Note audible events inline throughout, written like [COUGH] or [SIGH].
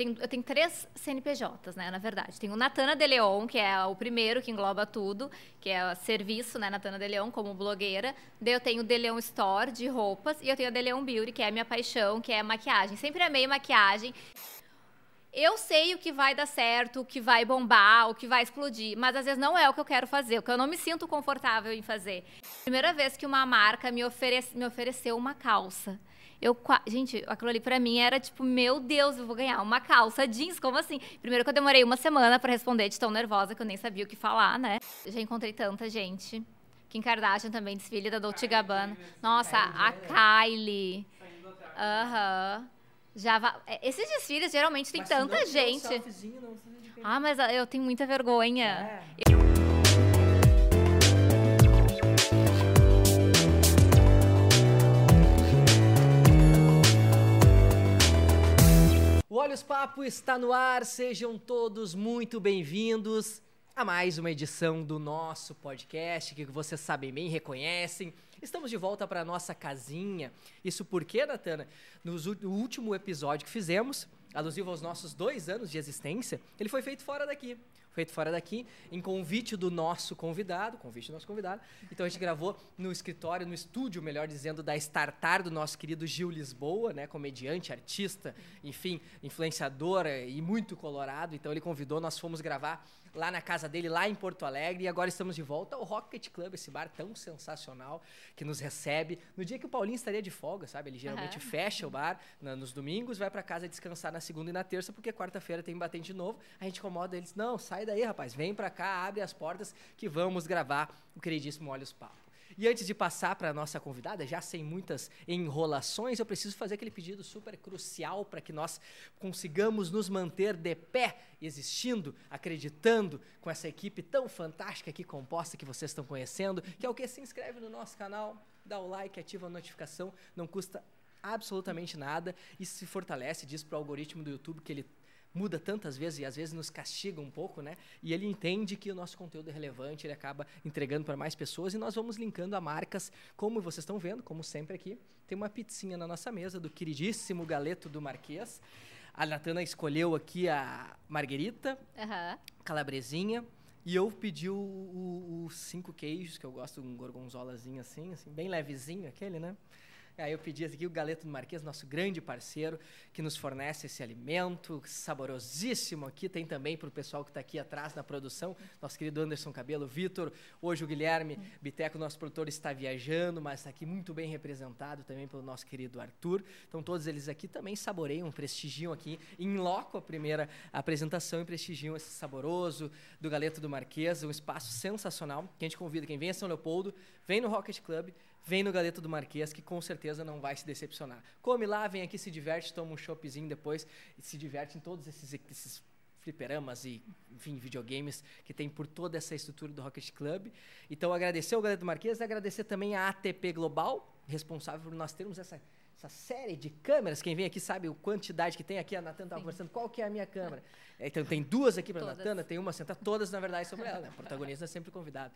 tenho, eu tenho três CNPJs, né, na verdade. Tenho o Natana de Leon, que é o primeiro que engloba tudo, que é serviço, né, Natana de Leon, como blogueira. Daí eu tenho o De Leon Store, de roupas, e eu tenho a De Leon Beauty, que é a minha paixão, que é maquiagem. Sempre amei maquiagem. Eu sei o que vai dar certo, o que vai bombar, o que vai explodir, mas às vezes não é o que eu quero fazer, o que eu não me sinto confortável em fazer. Primeira vez que uma marca me, oferece, me ofereceu uma calça. Eu, gente, aquilo ali pra mim era tipo, meu Deus, eu vou ganhar uma calça jeans, como assim? Primeiro que eu demorei uma semana para responder de tão nervosa que eu nem sabia o que falar, né? Eu já encontrei tanta gente. Kim Kardashian também, desfile da Dolce Gabbana. Nossa, a Kylie. Aham. Uhum. Já va... É, esses desfiles geralmente tem mas tanta gente. Não, ah, mas eu tenho muita vergonha. É. Eu... O Olhos Papo está no ar, sejam todos muito bem-vindos a mais uma edição do nosso podcast que vocês sabem bem, reconhecem. Estamos de volta para nossa casinha. Isso porque, Natana, no último episódio que fizemos, alusivo aos nossos dois anos de existência, ele foi feito fora daqui. Feito fora daqui, em convite do nosso convidado, convite do nosso convidado. Então a gente gravou no escritório, no estúdio, melhor dizendo, da Startar do nosso querido Gil Lisboa, né? Comediante, artista, enfim, influenciador e muito colorado. Então ele convidou, nós fomos gravar lá na casa dele, lá em Porto Alegre. E agora estamos de volta ao Rocket Club, esse bar tão sensacional que nos recebe. No dia que o Paulinho estaria de folga, sabe? Ele geralmente uhum. fecha o bar na, nos domingos, vai para casa descansar na segunda e na terça, porque quarta-feira tem batente de novo. A gente incomoda eles. Não, sai daí, rapaz. Vem para cá, abre as portas que vamos gravar o queridíssimo Olhos Papo. E antes de passar para a nossa convidada, já sem muitas enrolações, eu preciso fazer aquele pedido super crucial para que nós consigamos nos manter de pé, existindo, acreditando com essa equipe tão fantástica aqui composta que vocês estão conhecendo, que é o que se inscreve no nosso canal, dá o like, ativa a notificação, não custa absolutamente nada e se fortalece, diz para o algoritmo do YouTube que ele muda tantas vezes e às vezes nos castiga um pouco, né? E ele entende que o nosso conteúdo é relevante, ele acaba entregando para mais pessoas e nós vamos linkando a marcas, como vocês estão vendo, como sempre aqui, tem uma pizzinha na nossa mesa do queridíssimo Galeto do Marquês. A Natana escolheu aqui a marguerita, uhum. calabresinha, e eu pedi os cinco queijos, que eu gosto de um gorgonzolazinho assim, assim, bem levezinho aquele, né? Eu pedi aqui o Galeto do Marquês, nosso grande parceiro, que nos fornece esse alimento saborosíssimo aqui. Tem também para o pessoal que está aqui atrás na produção, nosso querido Anderson Cabelo, Vitor. Hoje o Guilherme Biteco, nosso produtor, está viajando, mas está aqui muito bem representado também pelo nosso querido Arthur. Então todos eles aqui também saboreiam, prestigiam aqui em loco a primeira apresentação e prestigiam esse saboroso do Galeto do Marquês, um espaço sensacional que a gente convida quem vem a São Leopoldo, vem no Rocket Club, vem no Galeto do Marquês, que com certeza não vai se decepcionar. Come lá, vem aqui, se diverte, toma um choppzinho depois e se diverte em todos esses, esses fliperamas e, enfim, videogames que tem por toda essa estrutura do Rocket Club. Então, agradecer ao Galeto do Marquês, agradecer também a ATP Global, responsável por nós termos essa essa série de câmeras. Quem vem aqui sabe a quantidade que tem aqui. A Natana estava conversando qual que é a minha [LAUGHS] câmera. É, então tem duas aqui para a Natana, tem uma sentada, todas na verdade sobre ela. Né? O protagonista é sempre convidado.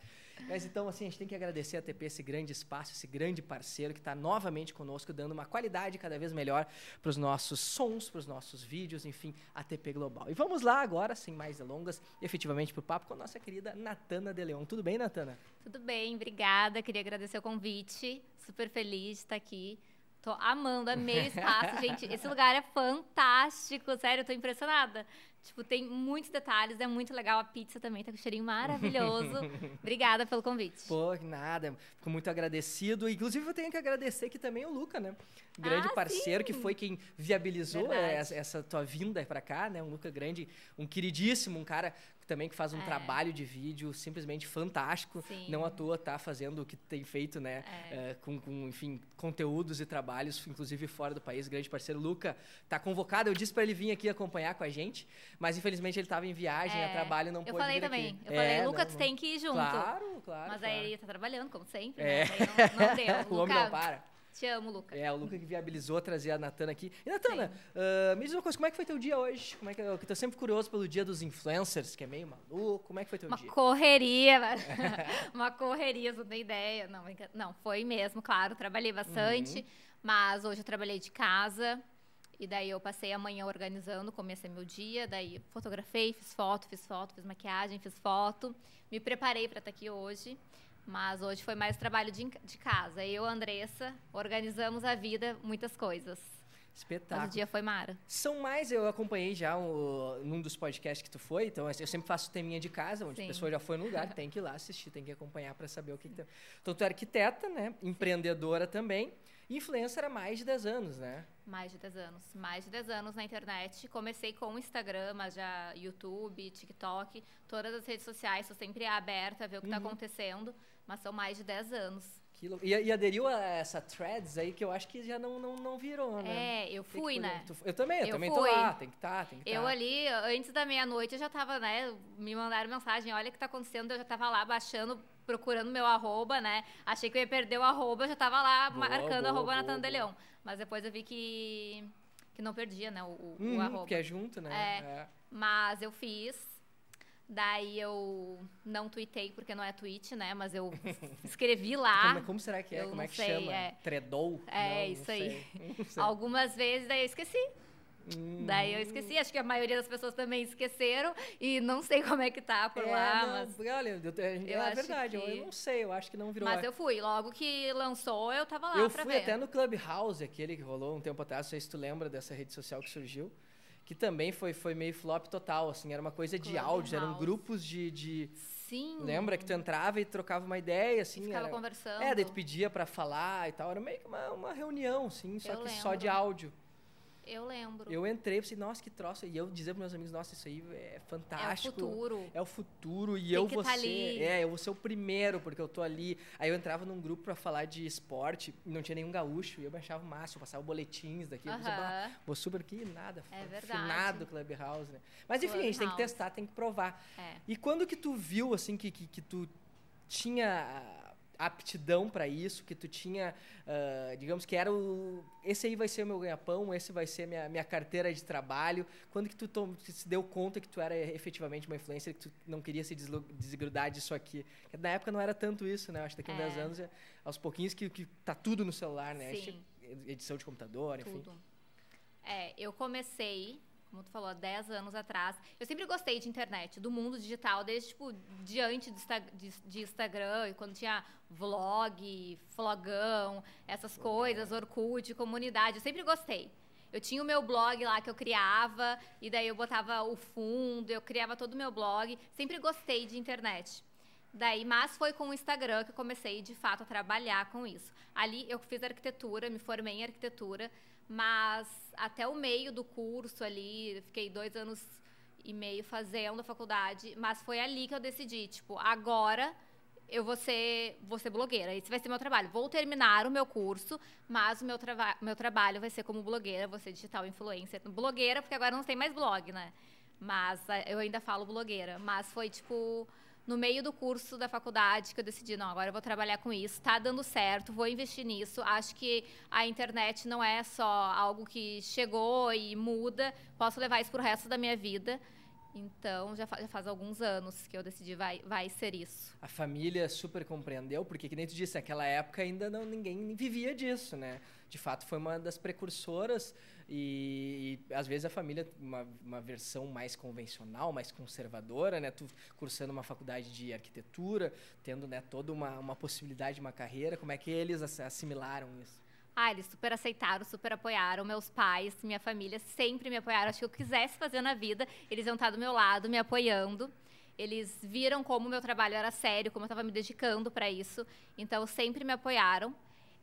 Mas então assim a gente tem que agradecer a TP esse grande espaço, esse grande parceiro que está novamente conosco, dando uma qualidade cada vez melhor para os nossos sons, para os nossos vídeos, enfim, a TP Global. E vamos lá agora, sem mais delongas, efetivamente para o papo com a nossa querida Natana de Leon. Tudo bem, Natana? Tudo bem, obrigada. Queria agradecer o convite. Super feliz de estar aqui. Tô amando, amei o espaço, gente. Esse lugar é fantástico, sério, eu tô impressionada. Tipo, tem muitos detalhes, é muito legal. A pizza também tá com um cheirinho maravilhoso. [LAUGHS] Obrigada pelo convite. Pô, nada. Fico muito agradecido. Inclusive, eu tenho que agradecer aqui também o Luca, né? Grande ah, parceiro, sim. que foi quem viabilizou essa, essa, tua vinda para cá, né? Um Luca grande, um queridíssimo, um cara também que faz um é. trabalho de vídeo simplesmente fantástico. Sim. Não à toa tá fazendo o que tem feito, né? É. É, com, com, enfim, conteúdos e trabalhos, inclusive fora do país. Grande parceiro Luca tá convocado. Eu disse para ele vir aqui acompanhar com a gente, mas infelizmente ele estava em viagem, a é. trabalho não eu pôde falei vir também. Aqui. Eu falei, é, Luca, tu tem que ir junto. Claro, claro. Mas claro. aí ele tá trabalhando, como sempre. É. Né? Não, não, deu. [LAUGHS] o homem não para. Te amo, Luca. É, o Luca que viabilizou trazer a Natana aqui. E, Natana, uh, me diz uma coisa, como é que foi teu dia hoje? Como é que, eu tô sempre curioso pelo dia dos influencers, que é meio maluco. Como é que foi teu uma dia? [LAUGHS] [LAUGHS] Uma correria. uma correria, você não tem ideia. Não, não, foi mesmo, claro. Trabalhei bastante. Uhum. Mas hoje eu trabalhei de casa. E daí eu passei a manhã organizando, comecei meu dia, daí fotografei, fiz foto, fiz foto, fiz maquiagem, fiz foto. Me preparei para estar aqui hoje, mas hoje foi mais trabalho de, de casa. Eu, Andressa, organizamos a vida, muitas coisas. Espetáculo. Mas o dia foi mara. São mais, eu acompanhei já um, num dos podcasts que tu foi, então eu sempre faço teminha de casa, onde Sim. a pessoa já foi no lugar, [LAUGHS] tem que ir lá assistir, tem que acompanhar para saber o que, que tem. Então tu é arquiteta, né? Empreendedora também. Influencer há mais de 10 anos, né? Mais de 10 anos. Mais de 10 anos na internet. Comecei com o Instagram, mas já YouTube, TikTok, todas as redes sociais. Estou sempre aberta a ver o que está uhum. acontecendo. Mas são mais de 10 anos. E, e, aderiu a essa threads aí que eu acho que já não, não, não virou, né? É, eu fui, né? Tu, eu também, eu, eu também fui. tô lá, tem que estar, tá, tem que Eu tá. ali, antes da meia-noite, eu já tava, né? Me mandaram mensagem, olha o que tá acontecendo, eu já tava lá baixando, procurando meu arroba, né? Achei que eu ia perder o arroba, eu já tava lá boa, marcando boa, arroba Natan de Leão. Mas depois eu vi que, que não perdia, né? O, o, hum, o arroba. Que é junto, né? É, é. Mas eu fiz Daí eu não tuitei porque não é tweet, né? Mas eu escrevi lá. [LAUGHS] Como, como será que é? Eu como é que sei, chama? É. Tredou? É, não, isso não aí. Algumas vezes, daí eu esqueci. Hum. Daí eu esqueci, acho que a maioria das pessoas também esqueceram e não sei [LAUGHS] como é que tá por é, lá, não, mas... Olha, eu, eu, é verdade, que... eu não sei, eu acho que não virou... Mas eu fui, logo que lançou, eu tava lá eu pra ver. Eu fui até no Clubhouse, aquele que rolou um tempo atrás, não sei se tu lembra dessa rede social que surgiu que também foi, foi meio flop total, assim, era uma coisa de áudios, eram grupos de, de... Sim. Lembra que tu entrava e trocava uma ideia, assim? E ficava era... conversando. É, daí tu pedia para falar e tal, era meio que uma, uma reunião, assim, só Eu que lembro. só de áudio. Eu lembro. Eu entrei e pensei, nossa, que troço. E eu dizia para meus amigos, nossa, isso aí é fantástico. É o futuro. É o futuro. E Tem eu que vou tá ser. ali. É, eu vou ser o primeiro, porque eu tô ali. Aí eu entrava num grupo para falar de esporte, não tinha nenhum gaúcho. E eu baixava o máximo, passava boletins daqui. Uhum. Eu pensava, vou super aqui, nada. É verdade. Finado Clubhouse, né? Mas enfim, a gente tem que testar, tem que provar. É. E quando que tu viu, assim, que, que, que tu tinha aptidão para isso, que tu tinha, uh, digamos que era o, esse aí vai ser o meu ganha-pão, esse vai ser minha minha carteira de trabalho. Quando que tu tom, se deu conta que tu era efetivamente uma influencer, que tu não queria se desgrudar disso aqui? Porque na época não era tanto isso, né? Acho que daqui a é. 10 anos, aos pouquinhos que, que tá tudo no celular, né? Sim. Edição de computador, enfim. Tudo. É, eu comecei como tu falou, há 10 anos atrás. Eu sempre gostei de internet, do mundo digital, desde, tipo, diante de, de Instagram, quando tinha vlog, flogão, essas coisas, Orkut, comunidade, eu sempre gostei. Eu tinha o meu blog lá que eu criava, e daí eu botava o fundo, eu criava todo o meu blog. Sempre gostei de internet. Daí, mas foi com o Instagram que eu comecei, de fato, a trabalhar com isso. Ali eu fiz arquitetura, me formei em arquitetura, mas até o meio do curso ali, fiquei dois anos e meio fazendo a faculdade, mas foi ali que eu decidi, tipo, agora eu vou ser, vou ser blogueira, esse vai ser meu trabalho. Vou terminar o meu curso, mas o meu, trava meu trabalho vai ser como blogueira, vou ser digital influencer. Blogueira, porque agora não tem mais blog, né? Mas eh, eu ainda falo blogueira. Mas foi, tipo, no meio do curso da faculdade que eu decidi, não, agora eu vou trabalhar com isso, tá dando certo, vou investir nisso. Acho que a internet não é só algo que chegou e muda, posso levar isso pro resto da minha vida. Então, já faz, já faz, alguns anos que eu decidi vai, vai ser isso. A família super compreendeu, porque, que nem tu disse, naquela época ainda não, ninguém vivia disso, né? De fato, foi uma das precursoras e, e às vezes a família, uma, uma versão mais convencional, mais conservadora, né? Tu cursando uma faculdade de arquitetura, tendo né, toda uma, uma possibilidade de uma carreira, como é que eles assimilaram isso? Ah, eles super aceitaram, super apoiaram. Meus pais, minha família sempre me apoiaram. Acho que eu quisesse fazer na vida, eles iam estar do meu lado, me apoiando. Eles viram como o meu trabalho era sério, como eu estava me dedicando para isso. Então, sempre me apoiaram.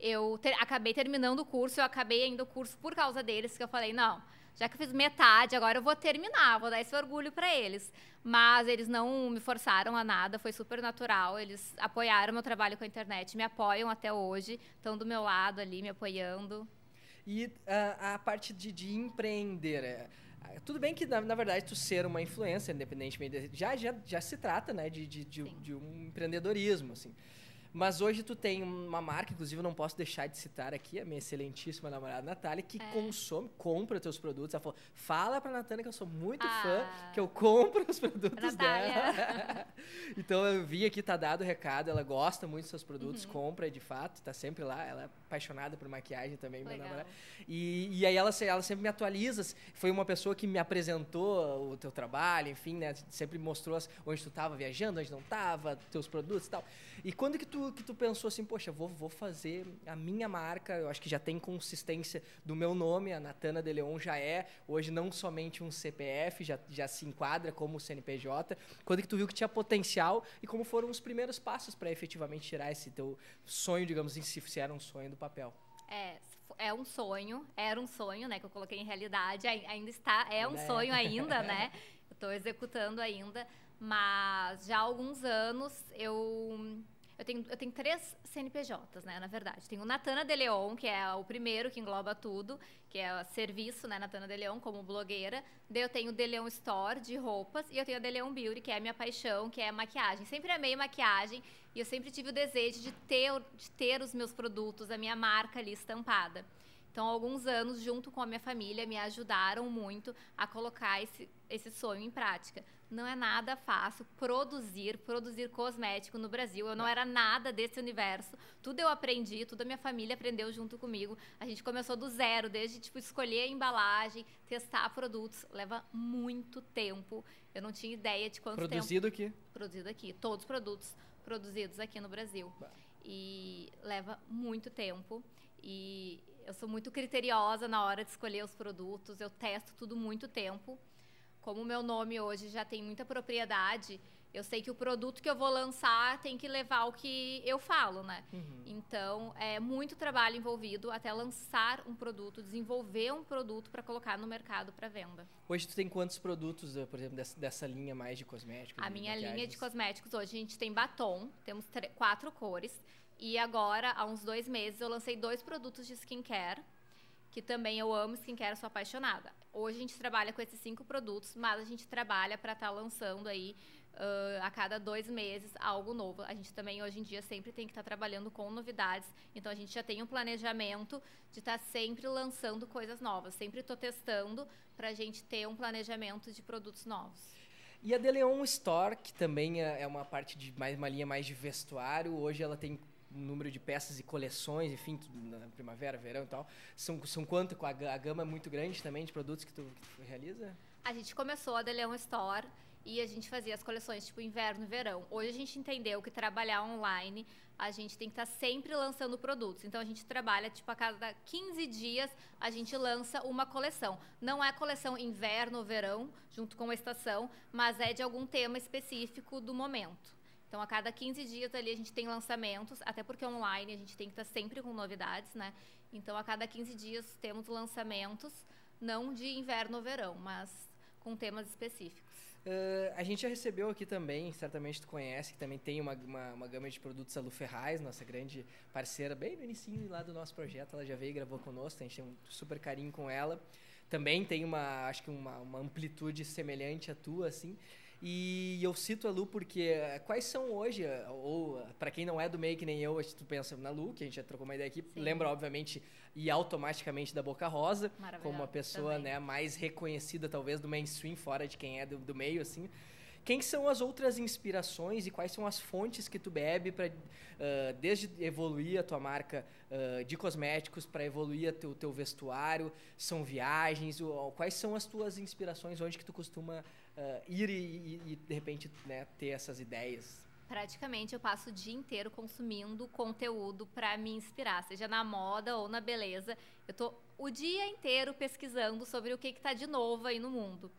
Eu ter, acabei terminando o curso, eu acabei ainda o curso por causa deles, que eu falei, não, já que eu fiz metade, agora eu vou terminar, vou dar esse orgulho para eles. Mas eles não me forçaram a nada, foi super natural. Eles apoiaram meu trabalho com a internet, me apoiam até hoje, estão do meu lado ali, me apoiando. E uh, a parte de, de empreender, é, tudo bem que, na, na, verdade, tu ser uma influência, independentemente, já, já, já se trata né, de, de, de, de um empreendedorismo, assim. Mas hoje tu tem uma marca, inclusive eu não posso deixar de citar aqui, a minha excelentíssima namorada Natália, que É. consome, compra teus produtos. Ela falou, fala pra Natânia que eu sou muito Ah. fã, que eu compro os produtos Natália. dela. [LAUGHS] então eu vi aqui, tá dado o recado, ela gosta muito dos seus produtos, Uhum. compra de fato, tá sempre lá. Ela é apaixonada por maquiagem também, minha Legal. namorada. E, e aí ela, ela sempre me atualiza. Foi uma pessoa que me apresentou o teu trabalho, enfim, né? Sempre mostrou onde tu estava viajando, onde não estava, teus produtos e tal. E quando que tu, que tu pensou assim, poxa, vou, vou fazer a minha marca, eu acho que já tem consistência do meu nome, a Natana de Leon já é, hoje não somente um CPF, já, já se enquadra como CNPJ. Quando que tu viu que tinha potencial e como foram os primeiros passos para efetivamente tirar esse teu sonho, digamos assim, se era um sonho do papel? É, é um sonho, era um sonho, né, que eu coloquei em realidade, ai- ainda está, é um é. sonho ainda, né? [LAUGHS] Eu tô executando ainda, mas já há alguns anos eu eu tenho, eu tenho três CNPJs, né, na verdade. Tenho o Natana de Leon, que é o primeiro que engloba tudo, que é o serviço, né, Natana de Leon, como blogueira. Daí eu tenho o De Leon Store, de roupas, e eu tenho a De Leon Beauty, que é a minha paixão, que é maquiagem. Sempre amei maquiagem, e eu sempre tive o desejo de ter, de ter os meus produtos, a minha marca ali estampada. Então, alguns anos, junto com a minha família, me ajudaram muito a colocar esse, esse sonho em prática. Não é nada fácil produzir, produzir cosmético no Brasil. Eu não era nada desse universo. Tudo eu aprendi, tudo a minha família aprendeu junto comigo. A gente começou do zero, desde tipo escolher a embalagem, testar produtos. Leva muito tempo. Eu não tinha ideia de quanto tempo Produzido aqui. produzido aqui. Todos os produtos produzidos aqui no Brasil. Bah. E leva muito tempo. E eu sou muito criteriosa na hora de escolher os produtos. Eu testo tudo muito tempo. Como o meu nome hoje já tem muita propriedade, eu sei que o produto que eu vou lançar tem que levar o que eu falo, né? Uhum. Então, é muito trabalho envolvido até lançar um produto, desenvolver um produto para colocar no mercado para venda. Hoje tu tem quantos produtos, eh, por exemplo, dessa, dessa linha mais de cosméticos? A minha linha de maquiagens? cosméticos hoje a gente tem batom, temos quatro cores. E agora, há uns dois meses, eu lancei dois produtos de skincare, que também eu amo skincare, sou apaixonada. Hoje a gente trabalha com esses cinco produtos, mas a gente trabalha para estar lançando aí ãh, a cada dois meses algo novo. A gente também hoje em dia sempre tem que estar trabalhando com novidades, então a gente já tem um planejamento de estar sempre lançando coisas novas. Sempre estou testando para a gente ter um planejamento de produtos novos. E a De Leon Store, que também é é uma parte de mais uma linha mais de vestuário, hoje ela tem número de peças e coleções, enfim, na primavera, verão e tal. São, são quanto? A, a gama é muito grande também de produtos que tu, que tu realiza? A gente começou a Deleon Store e a gente fazia as coleções tipo inverno verão. Hoje a gente entendeu que trabalhar online, a gente tem que estar sempre lançando produtos. Então a gente trabalha tipo a cada 15 dias a gente lança uma coleção. Não é coleção inverno ou verão, junto com a estação, mas é de algum tema específico do momento. Então, a cada 15 dias ali a gente tem lançamentos, até porque online a gente tem que estar sempre com novidades, né? Então, a cada 15 dias temos lançamentos, não de inverno ou verão, mas com temas específicos. Eh, a gente já recebeu aqui também, certamente tu conhece, que também tem uma, uma, uma gama de produtos a Lu Ferraz, nossa grande parceira, bem no início lá do nosso projeto, ela já veio e gravou conosco, a gente tem um super carinho com ela. Também tem uma, acho que uma, uma amplitude semelhante à tua, assim. E eu cito a Lu porque eh, quais são hoje, eh, ou para quem não é do meio que nem eu, tu pensa na Lu, que a gente já trocou uma ideia aqui, Sim. lembra obviamente e automaticamente da Boca Rosa, como uma pessoa também. né, mais reconhecida talvez do mainstream, fora de quem é do, do meio, assim. Quem são as outras inspirações e quais são as fontes que tu bebe para desde evoluir a tua marca ah, de cosméticos para evoluir o teu, teu vestuário? São viagens? O- quais são as tuas inspirações? Onde que tu costuma ah, ir e- e, de repente né, ter essas ideias? Praticamente eu passo o dia inteiro consumindo conteúdo para me inspirar, seja na moda ou na beleza. Eu tô o dia inteiro pesquisando sobre o que está de novo aí no mundo.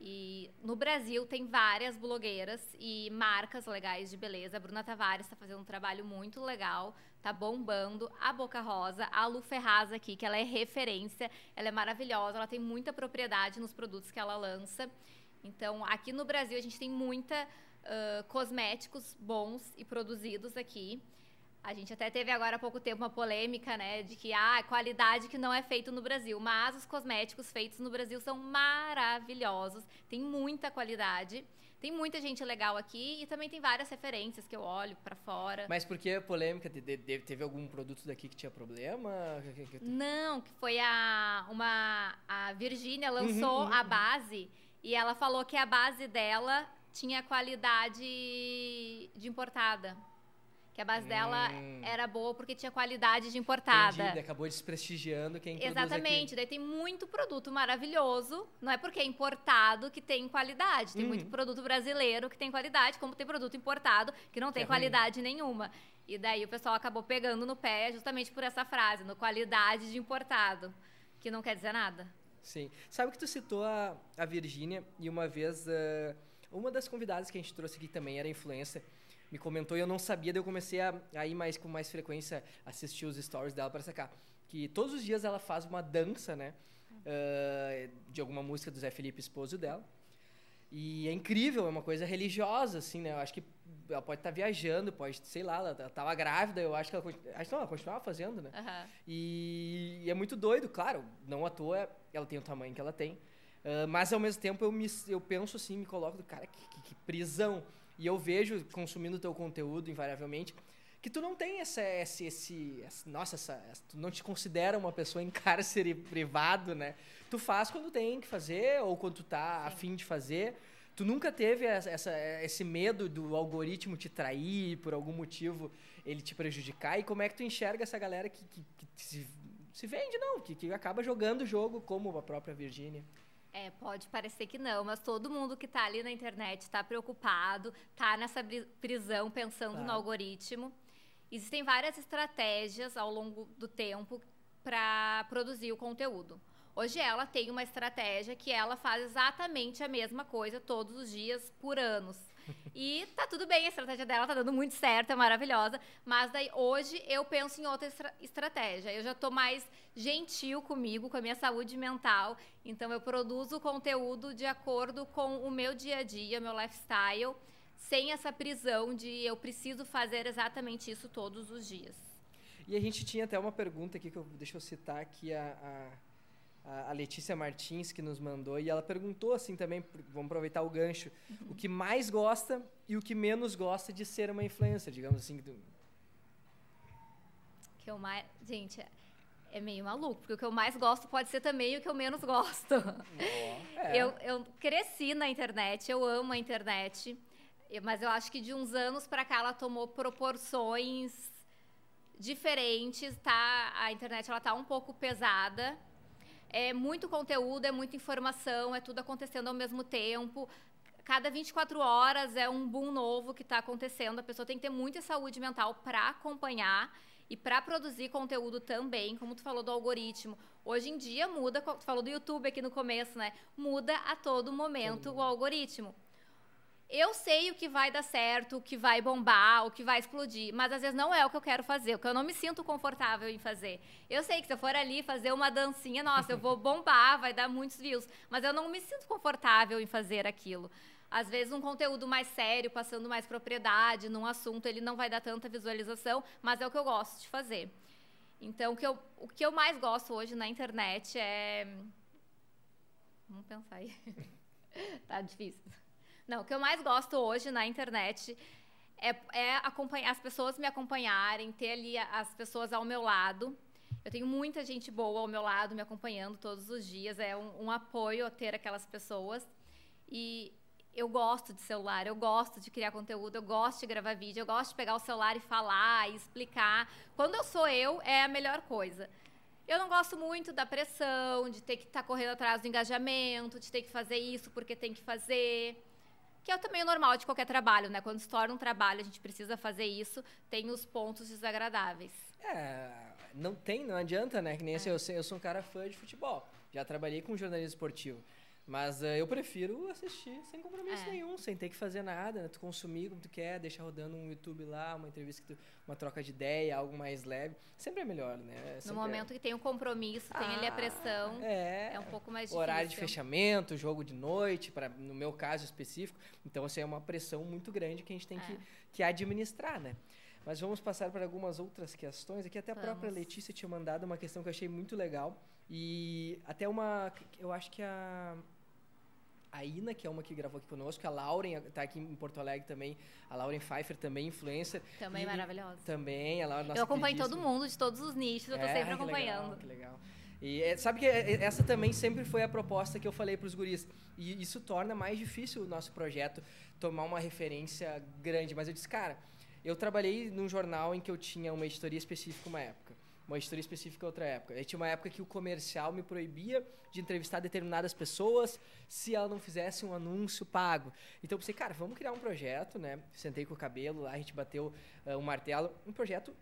E no Brasil tem várias blogueiras e marcas legais de beleza. A Bruna Tavares está fazendo um trabalho muito legal, tá bombando. A Boca Rosa, a Lu Ferraz aqui, que ela é referência, ela é maravilhosa, ela tem muita propriedade nos produtos que ela lança. Então, aqui no Brasil a gente tem muita ah, cosméticos bons e produzidos aqui. A gente até teve agora há pouco tempo uma polêmica, né, de que ah, qualidade que não é feito no Brasil, mas os cosméticos feitos no Brasil são maravilhosos, tem muita qualidade. tem muita gente legal aqui e também tem várias referências que eu olho para fora. Mas por que polêmica? Teve algum produto daqui que tinha problema? Não, que foi a uma a Virgínia lançou uhum, uhum, a uhum. base e ela falou que a base dela tinha qualidade de importada. Que a base hum. dela era boa porque tinha qualidade de importada. Entendi, acabou desprestigiando quem Exatamente. Daí tem muito produto maravilhoso. Não é porque é importado que tem qualidade. Tem muito uhum. produto brasileiro que tem qualidade, como tem produto importado que não tem é qualidade ruim. nenhuma. E daí o pessoal acabou pegando no pé justamente por essa frase, no qualidade de importado, que não quer dizer nada. Sim. Sabe que tu citou a, a Virgínia e uma vez uh, uma das convidadas que a gente trouxe aqui também era influencer me comentou e eu não sabia, daí eu comecei a, a ir mais com mais frequência assistir os stories dela para sacar. Que todos os dias ela faz uma dança, né? Uh, de alguma música do Zé Felipe, esposo dela. E é incrível, é uma coisa religiosa, assim, né? Eu acho que ela pode estar tá viajando, pode, sei lá, ela estava grávida, eu acho que ela, acho, não, ela continuava fazendo, né? Uhum. E, e, é muito doido, claro, não à toa ela tem o tamanho que ela tem. Uh, mas ao mesmo tempo eu, me, eu penso assim, me coloco, cara, que, que, que prisão. E eu vejo, consumindo o teu conteúdo, invariavelmente, que tu não tem essa, esse, esse, essa, nossa, essa, tu não te considera uma pessoa em cárcere privado, né? Tu faz quando tem que fazer ou quando tu tá Sim. afim de fazer. Tu nunca teve essa, esse medo do algoritmo te trair por algum motivo ele te prejudicar? E como é que tu enxerga essa galera que, que, que se, se vende, não, que, que acaba jogando o jogo como a própria Virgínia? É, pode parecer que não, mas todo mundo que está ali na internet está preocupado, está nessa prisão pensando no algoritmo. Existem várias estratégias ao longo do tempo para produzir o conteúdo. Hoje ela tem uma estratégia que ela faz exatamente a mesma coisa todos os dias por anos. E tá tudo bem, a estratégia dela tá dando muito certo, é maravilhosa. Mas daí hoje eu penso em outra estra estratégia. Eu já tô mais gentil comigo, com a minha saúde mental. Então eu produzo conteúdo de acordo com o meu dia a dia, meu lifestyle, sem essa prisão de eu preciso fazer exatamente isso todos os dias. E a gente tinha até uma pergunta aqui que eu, deixa eu citar aqui a, a a Letícia Martins que nos mandou e ela perguntou assim também, vamos aproveitar o gancho, uhum. o que mais gosta e o que menos gosta de ser uma influencer, digamos assim. Do... Que eu mais, gente, é meio maluco, porque o que eu mais gosto pode ser também o que eu menos gosto. É. eu, eu cresci na internet, eu amo a internet, mas eu acho que de uns anos para cá ela tomou proporções diferentes, tá? A internet ela tá um pouco pesada é muito conteúdo, é muita informação, é tudo acontecendo ao mesmo tempo. Cada 24 horas é um boom novo que está acontecendo. A pessoa tem que ter muita saúde mental para acompanhar e para produzir conteúdo também, como tu falou do algoritmo. Hoje em dia muda, tu falou do YouTube aqui no começo, né? Muda a todo momento o algoritmo eu sei o que vai dar certo, o que vai bombar, o que vai explodir, mas às vezes não é o que eu quero fazer, o que eu não me sinto confortável em fazer. Eu sei que se eu for ali fazer uma dancinha, nossa, eu vou [LAUGHS] bombar, vai dar muitos views, mas eu não me sinto confortável em fazer aquilo. Às vezes um conteúdo mais sério, passando mais propriedade num assunto, ele não vai dar tanta visualização, mas é o que eu gosto de fazer. Então, o que eu, o que eu mais gosto hoje na internet é. Vamos pensar aí. [LAUGHS] tá difícil. Não, o que eu mais gosto hoje na internet é, é acompanhar as pessoas me acompanharem, ter ali as pessoas ao meu lado. Eu tenho muita gente boa ao meu lado me acompanhando todos os dias. É um, um apoio ter aquelas pessoas. E eu gosto de celular, eu gosto de criar conteúdo, eu gosto de gravar vídeo, eu gosto de pegar o celular e falar e explicar. Quando eu sou eu, é a melhor coisa. Eu não gosto muito da pressão, de ter que estar tá correndo atrás do engajamento, de ter que fazer isso porque tem que fazer que é também o normal de qualquer trabalho, né? Quando se torna um trabalho, a gente precisa fazer isso, tem os pontos desagradáveis. É, não tem, não adianta, né? Que nem é. assim, eu, eu sou um cara fã de futebol. Já trabalhei com jornalismo esportivo. Mas uh, eu prefiro assistir sem compromisso é. nenhum, sem ter que fazer nada, né? Tu consumir como tu quer, deixar rodando um YouTube lá, uma entrevista, tu, uma troca de ideia, algo mais leve. Sempre é melhor, né? Sempre no momento é... que tem o um compromisso, tem ah, ali a pressão, é, é um pouco mais difícil. Horário de fechamento, jogo de noite, para no meu caso específico. Então, assim, é uma pressão muito grande que a gente tem que, é. que administrar, né? Mas vamos passar para algumas outras questões. Aqui até a vamos. própria Letícia tinha mandado uma questão que eu achei muito legal. E até uma... Eu acho que a a Ina, que é uma que gravou aqui conosco, a Lauren tá aqui em Porto Alegre também, a Lauren Pfeiffer também influencer. Também e, maravilhosa. Também, ela Eu acompanho todo mundo de todos os nichos, eu tô é, sempre que acompanhando. Legal, que legal. E é, sabe que é, essa também sempre foi a proposta que eu falei para os guris. E isso torna mais difícil o nosso projeto tomar uma referência grande. Mas eu disse, cara, eu trabalhei num jornal em que eu tinha uma editoria específica uma época. Uma editoria específica outra época. Aí tinha uma época que o comercial me proibia de entrevistar determinadas pessoas se ela não fizesse um anúncio pago. Então eu pensei, cara, vamos criar um projeto, né? Sentei com o cabelo lá, a gente bateu uh, um martelo. Um projeto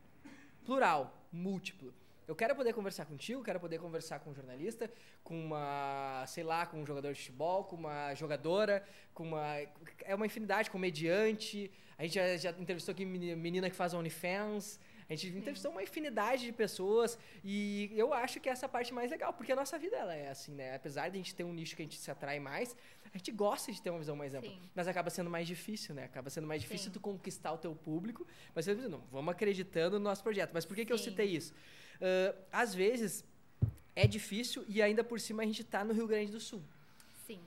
plural, múltiplo. Eu quero poder conversar contigo, quero poder conversar com um jornalista, com uma, sei lá, com um jogador de futebol, com uma jogadora, com uma. É uma infinidade, comediante. A gente já, já entrevistou aqui menina que faz OnlyFans. A gente Sim. entrevistou uma infinidade de pessoas e eu acho que essa é parte mais legal, porque a nossa vida ela é assim, né? Apesar de a gente ter um nicho que a gente se atrai mais, a gente gosta de ter uma visão mais ampla, Sim. mas acaba sendo mais difícil, né? Acaba sendo mais difícil Sim. tu conquistar o teu público, mas você não, vamos acreditando no nosso projeto. Mas por que, que eu citei isso? Uh, às vezes é difícil e ainda por cima a gente está no Rio Grande do Sul. Sim.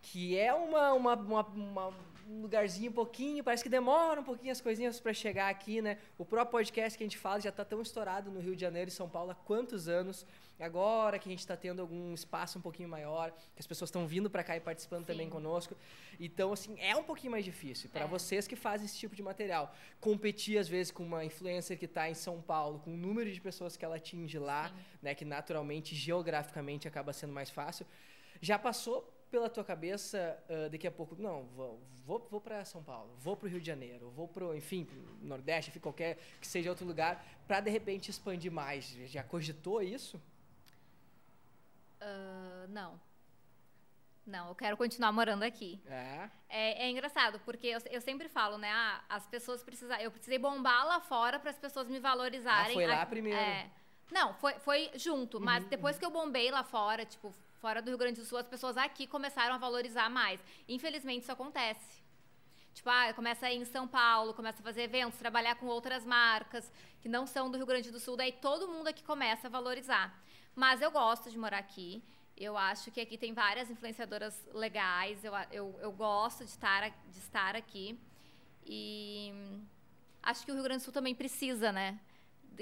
Que é uma, uma, uma, uma um lugarzinho um pouquinho, parece que demora um pouquinho as coisinhas para chegar aqui, né? O próprio podcast que a gente fala já está tão estourado no Rio de Janeiro e São Paulo há quantos anos? Agora que a gente está tendo algum espaço um pouquinho maior, que as pessoas estão vindo para cá e participando Sim. também conosco. Então, assim, é um pouquinho mais difícil para é. vocês que fazem esse tipo de material. Competir, às vezes, com uma influencer que está em São Paulo, com o número de pessoas que ela atinge lá, Sim. né? Que naturalmente, geograficamente, acaba sendo mais fácil. Já passou pela tua cabeça uh, daqui a pouco, não, vou, vou, vou para São Paulo, vou para o Rio de Janeiro, vou para, enfim, pro Nordeste, enfim, qualquer que seja outro lugar, para de repente expandir mais? Já cogitou isso? Uh, não. Não, eu quero continuar morando aqui. É? É, é engraçado, porque eu, eu, sempre falo, né? Ah, as pessoas precisam. Eu precisei bombar lá fora para as pessoas me valorizarem. Ah, foi lá primeiro. É, não, foi, foi junto, mas uhum, depois uhum. que eu bombei lá fora, tipo, fora do Rio Grande do Sul, as pessoas aqui começaram a valorizar mais. Infelizmente, isso acontece. Tipo, ah, começa a ir em São Paulo, começa a fazer eventos, trabalhar com outras marcas que não são do Rio Grande do Sul, daí todo mundo aqui começa a valorizar. Mas eu gosto de morar aqui. Eu acho que aqui tem várias influenciadoras legais. Eu, eu, eu gosto de estar, de estar aqui. E acho que o Rio Grande do Sul também precisa, né?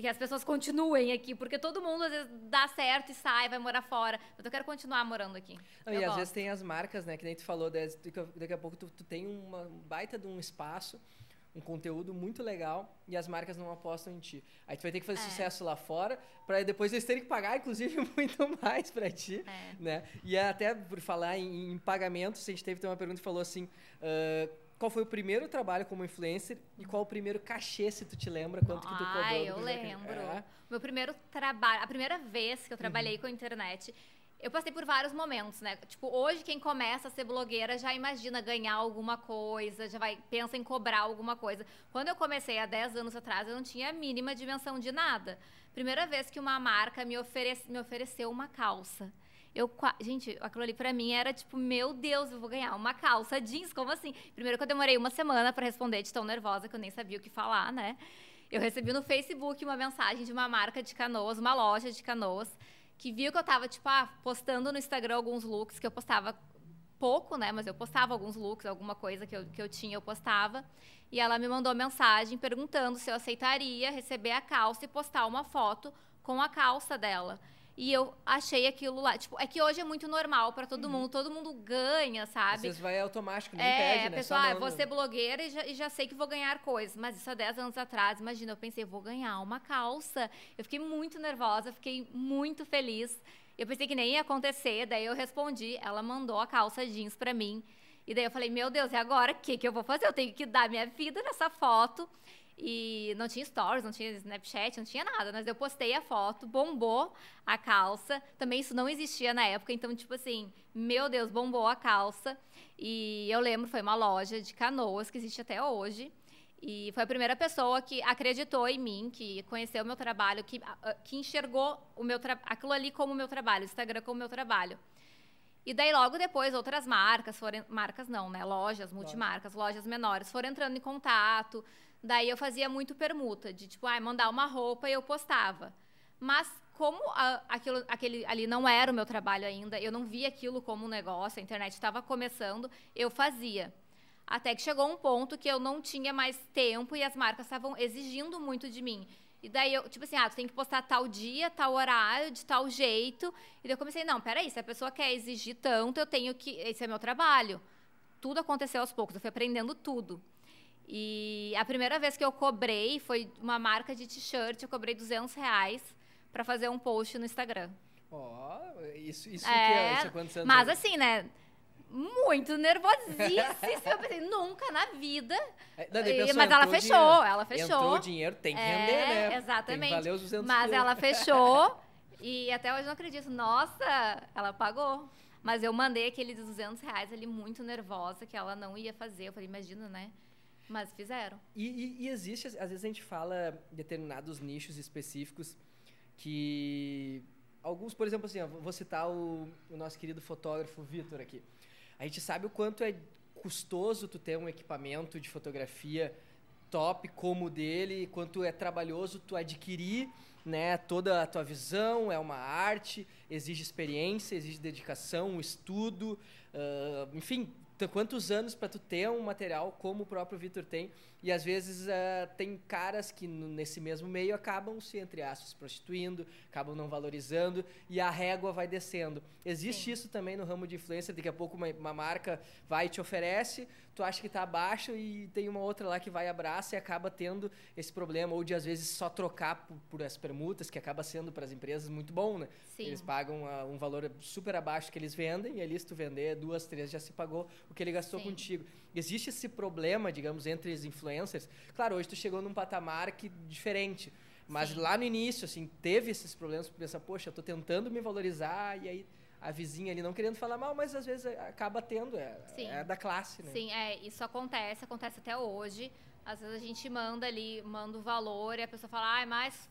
Que as pessoas continuem aqui, porque todo mundo às vezes dá certo e sai, vai morar fora. Mas eu quero continuar morando aqui. Não, e gosto. às vezes tem as marcas, né? Que nem tu falou, daqui a pouco tu, tu tem uma baita de um espaço, um conteúdo muito legal e as marcas não apostam em ti. Aí tu vai ter que fazer é. sucesso lá fora para depois eles terem que pagar, inclusive, [LAUGHS] muito mais para ti, é. né? E até por falar em, em pagamentos, a gente teve uma pergunta que falou assim... Uh, qual foi o primeiro trabalho como influencer e qual o primeiro cachê, se tu te lembra, quanto que tu cobrou? Ah, eu lembro. É. Meu primeiro trabalho, a primeira vez que eu trabalhei uhum. com a internet, eu passei por vários momentos, né? Tipo, hoje quem começa a ser blogueira já imagina ganhar alguma coisa, já vai pensa em cobrar alguma coisa. Quando eu comecei há 10 anos atrás, eu não tinha a mínima dimensão de nada. Primeira vez que uma marca me, oferece, me ofereceu uma calça. Eu, gente, aquilo ali pra mim era tipo, meu Deus, eu vou ganhar uma calça jeans, como assim? Primeiro que eu demorei uma semana para responder de tão nervosa que eu nem sabia o que falar, né? Eu recebi no Facebook uma mensagem de uma marca de canoas, uma loja de canoas, que viu que eu tava, tipo, ah, postando no Instagram alguns looks que eu postava pouco, né? Mas eu postava alguns looks, alguma coisa que eu, que eu tinha, eu postava. E ela me mandou mensagem perguntando se eu aceitaria receber a calça e postar uma foto com a calça dela. E eu achei aquilo lá. Tipo, é que hoje é muito normal para todo uhum. mundo, todo mundo ganha, sabe? Às vezes vai automático, nem é, pede, né? pessoa, ah, vou ser blogueira e já, e já, sei que vou ganhar coisas. Mas isso há 10 anos atrás, imagina, eu pensei, vou ganhar uma calça. Eu fiquei muito nervosa, fiquei muito feliz. Eu pensei que nem ia acontecer, daí eu respondi, ela mandou a calça jeans para mim. E daí eu falei, meu Deus, e agora o que, que eu vou fazer? Eu tenho que dar minha vida nessa foto. E não tinha stories, não tinha Snapchat, não tinha nada. Mas eu postei a foto, bombou a calça. Também isso não existia na época. Então, tipo assim, meu Deus, bombou a calça. E eu lembro, foi uma loja de canoas que existe até hoje. E foi a primeira pessoa que acreditou em mim, que conheceu o meu trabalho, que, que enxergou o meu aquilo ali como meu trabalho, o Instagram como meu trabalho. E daí, logo depois, outras marcas foram. Marcas não, né? Lojas, multimarcas, lojas menores, foram entrando em contato. Daí eu fazia muito permuta, de tipo, ah, mandar uma roupa e eu postava. Mas como a, aquilo, aquele ali não era o meu trabalho ainda, eu não via aquilo como um negócio, a internet estava começando, eu fazia. Até que chegou um ponto que eu não tinha mais tempo e as marcas estavam exigindo muito de mim. E daí eu, tipo assim, ah, tu tem que postar tal dia, tal horário, de tal jeito. E daí eu comecei, não, peraí, se a pessoa quer exigir tanto, eu tenho que. Esse é meu trabalho. Tudo aconteceu aos poucos, eu fui aprendendo tudo. E a primeira vez que eu cobrei foi uma marca de t-shirt, eu cobrei 200 reais para fazer um post no Instagram. Ó, oh, isso, isso, é, que é, isso é quantos anos? Mas assim, né? muito nervosíssima. pensei, nunca na vida. É, não, pensou, mas ela fechou, dinheiro. ela fechou. Entrou o dinheiro, tem que é, render, né? Exatamente. Tem que os 200 mas ela fechou [LAUGHS] e até hoje não acredito. Nossa, ela pagou. Mas eu mandei aqueles 200 reais ali muito nervosa que ela não ia fazer. Eu falei, imagina, né? Mas fizeram. E, e, e existe, às vezes a gente fala determinados nichos específicos que alguns, por exemplo, assim, ó, vou citar o, o nosso querido fotógrafo Vitor aqui. A gente sabe o quanto é custoso tu ter um equipamento de fotografia top como o dele, quanto é trabalhoso tu adquirir né, toda a tua visão, é uma arte, exige experiência, exige dedicação, estudo, uh, enfim, quantos anos para tu ter um material como o próprio Vitor tem e às vezes uh, tem caras que nesse mesmo meio acabam se entre aspas prostituindo acabam não valorizando e a régua vai descendo existe Sim. isso também no ramo de influência daqui a pouco uma, uma marca vai e te oferece tu acha que está abaixo e tem uma outra lá que vai abraça e acaba tendo esse problema ou de às vezes só trocar por, por as permutas que acaba sendo para as empresas muito bom né Sim. eles pagam uh, um valor super abaixo que eles vendem e ali se tu vender duas três já se pagou o que ele gastou Sim. contigo existe esse problema digamos entre os influencers claro hoje tu chegou num patamar que diferente mas Sim. lá no início assim teve esses problemas para pensar poxa eu tô tentando me valorizar e aí a vizinha ali não querendo falar mal, mas às vezes acaba tendo, é, é, da classe, né? Sim, é, isso acontece, acontece até hoje. Às vezes a gente manda ali, manda o valor e a pessoa fala, ah, mas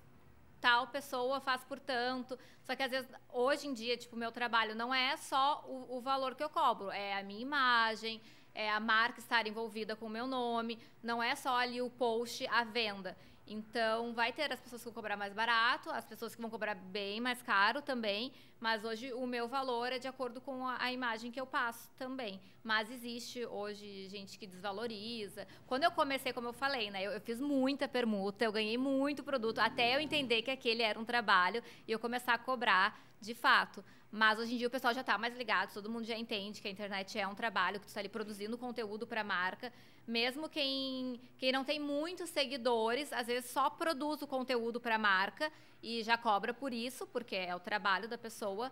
tal pessoa faz por tanto. Só que às vezes, hoje em dia, tipo, meu trabalho não é só o, o valor que eu cobro, é a minha imagem, é a marca estar envolvida com o meu nome, não é só ali o post à venda. Então, vai ter as pessoas que vão cobrar mais barato, as pessoas que vão cobrar bem mais caro também, mas hoje o meu valor é de acordo com a, a, imagem que eu passo também. Mas existe hoje gente que desvaloriza. Quando eu comecei, como eu falei, né, eu, eu fiz muita permuta, eu ganhei muito produto, até eu entender que aquele era um trabalho e eu começar a cobrar de fato. Mas hoje em dia o pessoal já está mais ligado, todo mundo já entende que a internet é um trabalho, que tu está ali produzindo conteúdo para a marca. Mesmo quem, quem não tem muitos seguidores, às vezes só produz o conteúdo para a marca e já cobra por isso, porque é o trabalho da pessoa.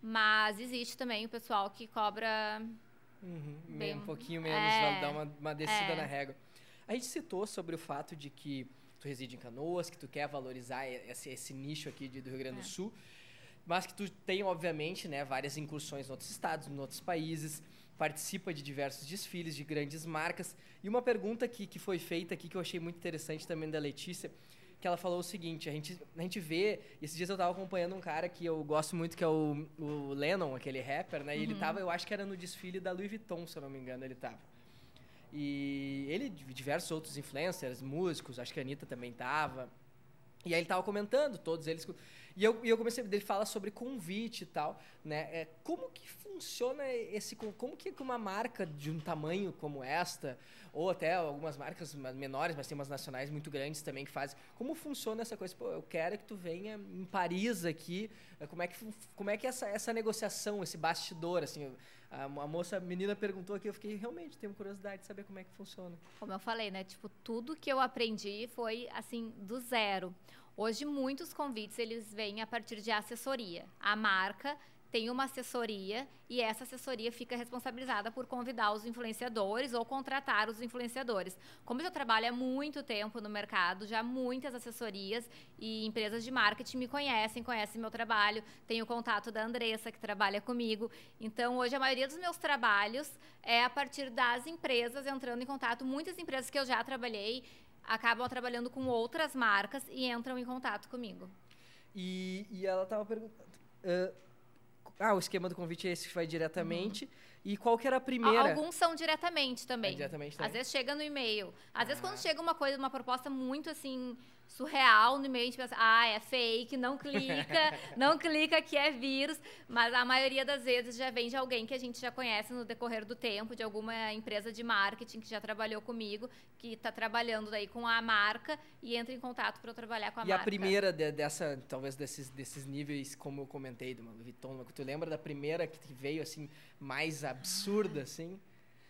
Mas existe também o pessoal que cobra. Uhum, bem, um pouquinho menos, é, dar uma, uma descida é. na régua. A gente citou sobre o fato de que tu reside em Canoas, que tu quer valorizar esse, esse nicho aqui de, do Rio Grande do é. Sul, mas que tu tem, obviamente, né, várias incursões em outros estados, em outros países participa de diversos desfiles de grandes marcas. E uma pergunta que, que foi feita aqui que eu achei muito interessante também da Letícia, que ela falou o seguinte, a gente, a gente vê, esses dias eu estava acompanhando um cara que eu gosto muito, que é o, o Lennon, aquele rapper, né? E ele uhum. tava, eu acho que era no desfile da Louis Vuitton, se eu não me engano, ele tava. E ele, diversos outros influencers, músicos, acho que a Anitta também tava. E aí ele tava comentando, todos eles. E eu, e eu comecei, ele fala sobre convite e tal, né? É, como que funciona esse, como que uma marca de um tamanho como esta, ou até algumas marcas menores, mas tem umas nacionais muito grandes também que fazem, como funciona essa coisa? Pô, eu quero que tu venha em Paris aqui, é, como é que, como é que essa, essa negociação, esse bastidor, assim, a, a moça, a menina perguntou aqui, eu fiquei, realmente, tenho curiosidade de saber como é que funciona. Como eu falei, né, tipo, tudo que eu aprendi foi, assim, do zero. Hoje, muitos convites, eles vêm a partir de assessoria. A marca tem uma assessoria e essa assessoria fica responsabilizada por convidar os influenciadores ou contratar os influenciadores. Como eu já trabalho há muito tempo no mercado, já muitas assessorias e empresas de marketing me conhecem, conhecem meu trabalho, tenho contato da Andressa que trabalha comigo. Então, hoje a maioria dos meus trabalhos é a partir das empresas entrando em contato, muitas empresas que eu já trabalhei acabam trabalhando com outras marcas e entram em contato comigo. E, e ela estava perguntando. Uh, ah, o esquema do convite é esse que vai diretamente. Uhum. E qual que era a primeira? Alguns são diretamente também. É diretamente também. Às vezes chega no e-mail. Às ah. vezes quando chega uma coisa, uma proposta muito assim surreal no e-mail, a gente pensa, ah, é fake, não clica, [LAUGHS] não clica que é vírus, mas a maioria das vezes já vem de alguém que a gente já conhece no decorrer do tempo, de alguma empresa de marketing que já trabalhou comigo, que está trabalhando daí com a marca e entra em contato para eu trabalhar com a e marca. E a primeira de, dessa, talvez desses, desses níveis, como eu comentei, do Vuitton, tu lembra da primeira que veio assim, mais absurda, assim?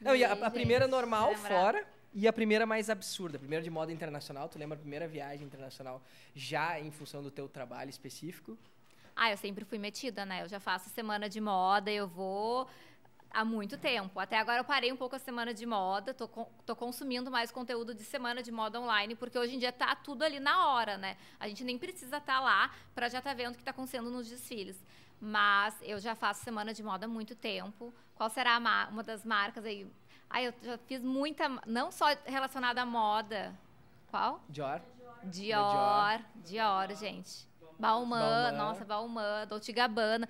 Não, e a, a primeira normal, fora e a primeira mais absurda, a primeira de moda internacional, tu lembra a primeira viagem internacional já em função do teu trabalho específico? Ah, eu sempre fui metida, né? Eu já faço semana de moda, eu vou há muito tempo. Até agora eu parei um pouco a semana de moda, tô, tô consumindo mais conteúdo de semana de moda online, porque hoje em dia tá tudo ali na hora, né? A gente nem precisa estar tá lá para já estar tá vendo o que está acontecendo nos desfiles. Mas eu já faço semana de moda há muito tempo. Qual será uma das marcas aí Ai, eu já fiz muita, não só relacionada à moda. Qual? Dior. Dior, Dior, gente. Balmain, nossa, Balmain, Dolce Gabbana.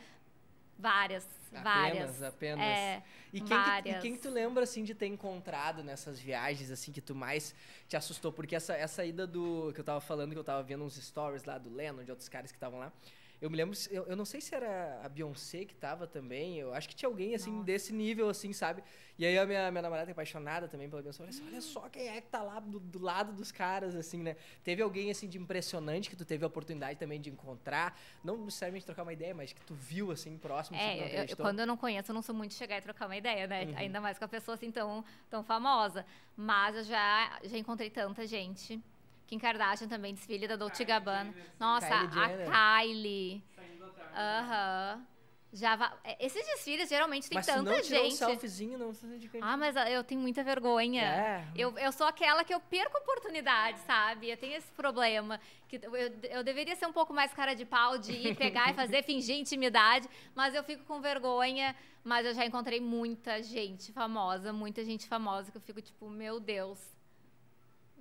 Várias, apenas, várias. Apenas, é, e quem, várias. Que, e quem tu lembra, assim, de ter encontrado nessas viagens, assim, que tu mais te assustou? Porque essa, essa ida do... Que eu tava falando, que eu tava vendo uns stories lá do Lennon, de outros caras que estavam lá. Eu me lembro, eu, eu, não sei se era a Beyoncé que tava também, eu acho que tinha alguém, assim, Nossa. desse nível, assim, sabe? E aí a minha, minha namorada apaixonada também pela Beyoncé, eu falei assim, olha só quem é que tá lá do, do, lado dos caras, assim, né? Teve alguém, assim, de impressionante que tu teve a oportunidade também de encontrar, não necessariamente trocar uma ideia, mas que tu viu, assim, próximo, é, eu, quando eu não conheço, eu não sou muito de chegar e trocar uma ideia, né? Uhum. Ainda mais com a pessoa, assim, tão, tão famosa. Mas eu já, já encontrei tanta gente. Kim Kardashian também, desfile da Dolce Gabbana. Nossa, Kylie a Kylie. Aham. Já va... É, esses desfiles geralmente tem mas tanta não gente. Um selfiezinho, não de Ah, mas eu tenho muita vergonha. É. Eu, eu sou aquela que eu perco oportunidade, sabe? Eu tenho esse problema. que eu, eu deveria ser um pouco mais cara de pau de ir pegar e fazer, [LAUGHS] fingir intimidade, mas eu fico com vergonha. Mas eu já encontrei muita gente famosa, muita gente famosa que eu fico tipo, meu Deus.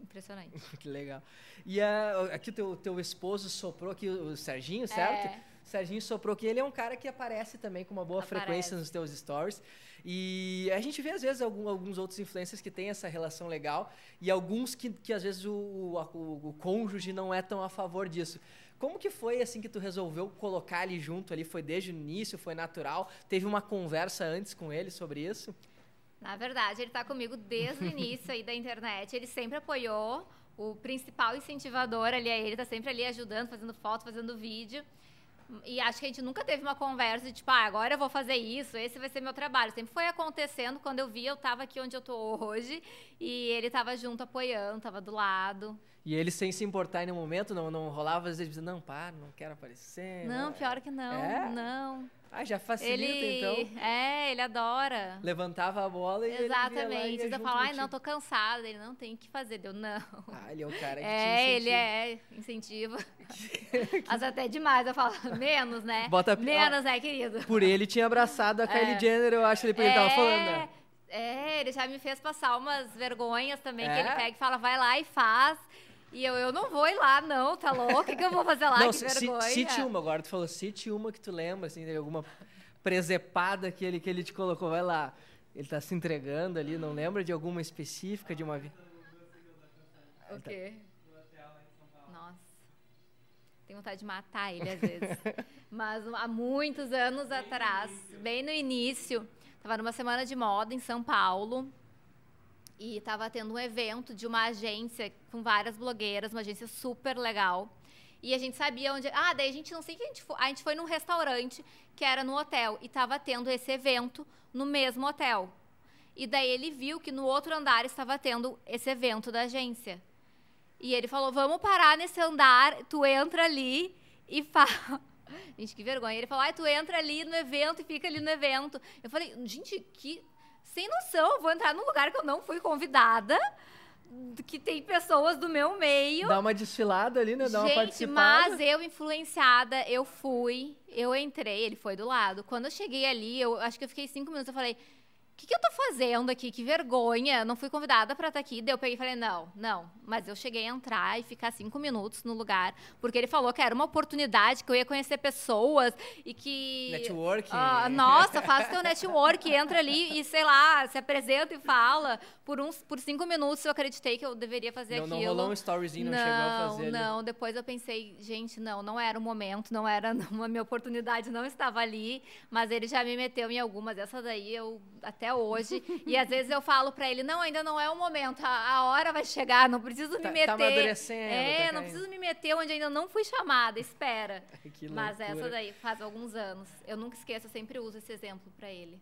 Impressionante. [LAUGHS] que legal. E uh, aqui o teu, teu esposo soprou aqui, o Serginho, certo? É. Serginho soprou que ele é um cara que aparece também com uma boa aparece. frequência nos teus stories. E a gente vê, às vezes, algum, alguns outros influencers que têm essa relação legal e alguns que, que às vezes, o, o, o cônjuge não é tão a favor disso. Como que foi assim que tu resolveu colocar ele junto ali? Foi desde o início? Foi natural? Teve uma conversa antes com ele sobre isso? Na verdade, ele está comigo desde o [LAUGHS] início aí da internet. Ele sempre apoiou. O principal incentivador ali é ele, está sempre ali ajudando, fazendo foto, fazendo vídeo. E acho que a gente nunca teve uma conversa de tipo, ah, agora eu vou fazer isso, esse vai ser meu trabalho. Sempre foi acontecendo. Quando eu vi, eu estava aqui onde eu estou hoje e ele estava junto apoiando, estava do lado. E ele sem se importar em nenhum momento, não, não rolava às vezes, não, para, não quero aparecer. Não, pior que não, é? não. Ah, já facilita, ele, então. É, ele adora. Levantava a bola e Exatamente. Ele Você fala, ai, não, tô cansada. Ele não tem o que fazer. Deu, não. Ah, ele é o cara que É, ele é, incentiva. [LAUGHS] Mas até demais, eu falo, [LAUGHS] menos, né? Bota Menos, né, querido? Por ele tinha abraçado a é. Kylie Jenner, eu acho, ele, é, ele tava falando, né? É, ele já me fez passar umas vergonhas também, é? que ele pega e fala, vai lá e faz. E eu, eu não vou ir lá, não, tá louco? O que, que eu vou fazer lá? Não, que vergonha. Cite uma agora, tu falou, cite uma que tu lembra, assim, de alguma presepada que ele, que ele te colocou. Vai lá, ele tá se entregando ali, não lembra de alguma específica, de uma... O quê? Nossa. Tenho vontade de matar ele às vezes. [LAUGHS] Mas há muitos anos atrás, bem no início, tava numa semana de moda em São Paulo e estava tendo um evento de uma agência com várias blogueiras, uma agência super legal. E a gente sabia onde. Ah, daí a gente não sei que a gente foi. A gente foi num restaurante que era no hotel e estava tendo esse evento no mesmo hotel. E daí ele viu que no outro andar estava tendo esse evento da agência. E ele falou: Vamos parar nesse andar, tu entra ali e fala. [LAUGHS] Gente, que vergonha. Ele falou: ah, tu entra ali no evento e fica ali no evento. Eu falei: Gente, que sem noção, vou entrar num lugar que eu não fui convidada, que tem pessoas do meu meio. Dá uma desfilada ali, né? Dá Gente, uma participada. mas eu, influenciada, eu fui, eu entrei, ele foi do lado. Quando eu cheguei ali, eu acho que eu fiquei cinco minutos, eu falei, que, que eu tô fazendo aqui? Que vergonha. Não fui convidada para estar tá aqui. Daí eu peguei e falei, não, não. Mas eu cheguei a entrar e ficar cinco minutos no lugar. Porque ele falou que era uma oportunidade, que eu ia conhecer pessoas e que. Networking. Uh, nossa, faz teu network, entra ali e, sei lá, se apresenta e fala. Por, uns, por cinco minutos eu acreditei que eu deveria fazer não, aquilo. Não rolou um storyzinho, não, não chegou a fazer. Não, depois eu pensei, gente, não, não era o momento, não era. [LAUGHS] Uma minha oportunidade não estava ali. Mas ele já me meteu em algumas. Essa daí eu até até hoje. e às vezes eu falo para ele: não, ainda não é o momento, a, a hora vai chegar, não preciso me tá, meter. Tá amadurecendo. É, tá não preciso me meter onde ainda não fui chamada, espera. [LAUGHS] que Mas essa daí faz alguns anos. Eu nunca esqueço, eu sempre uso esse exemplo para ele.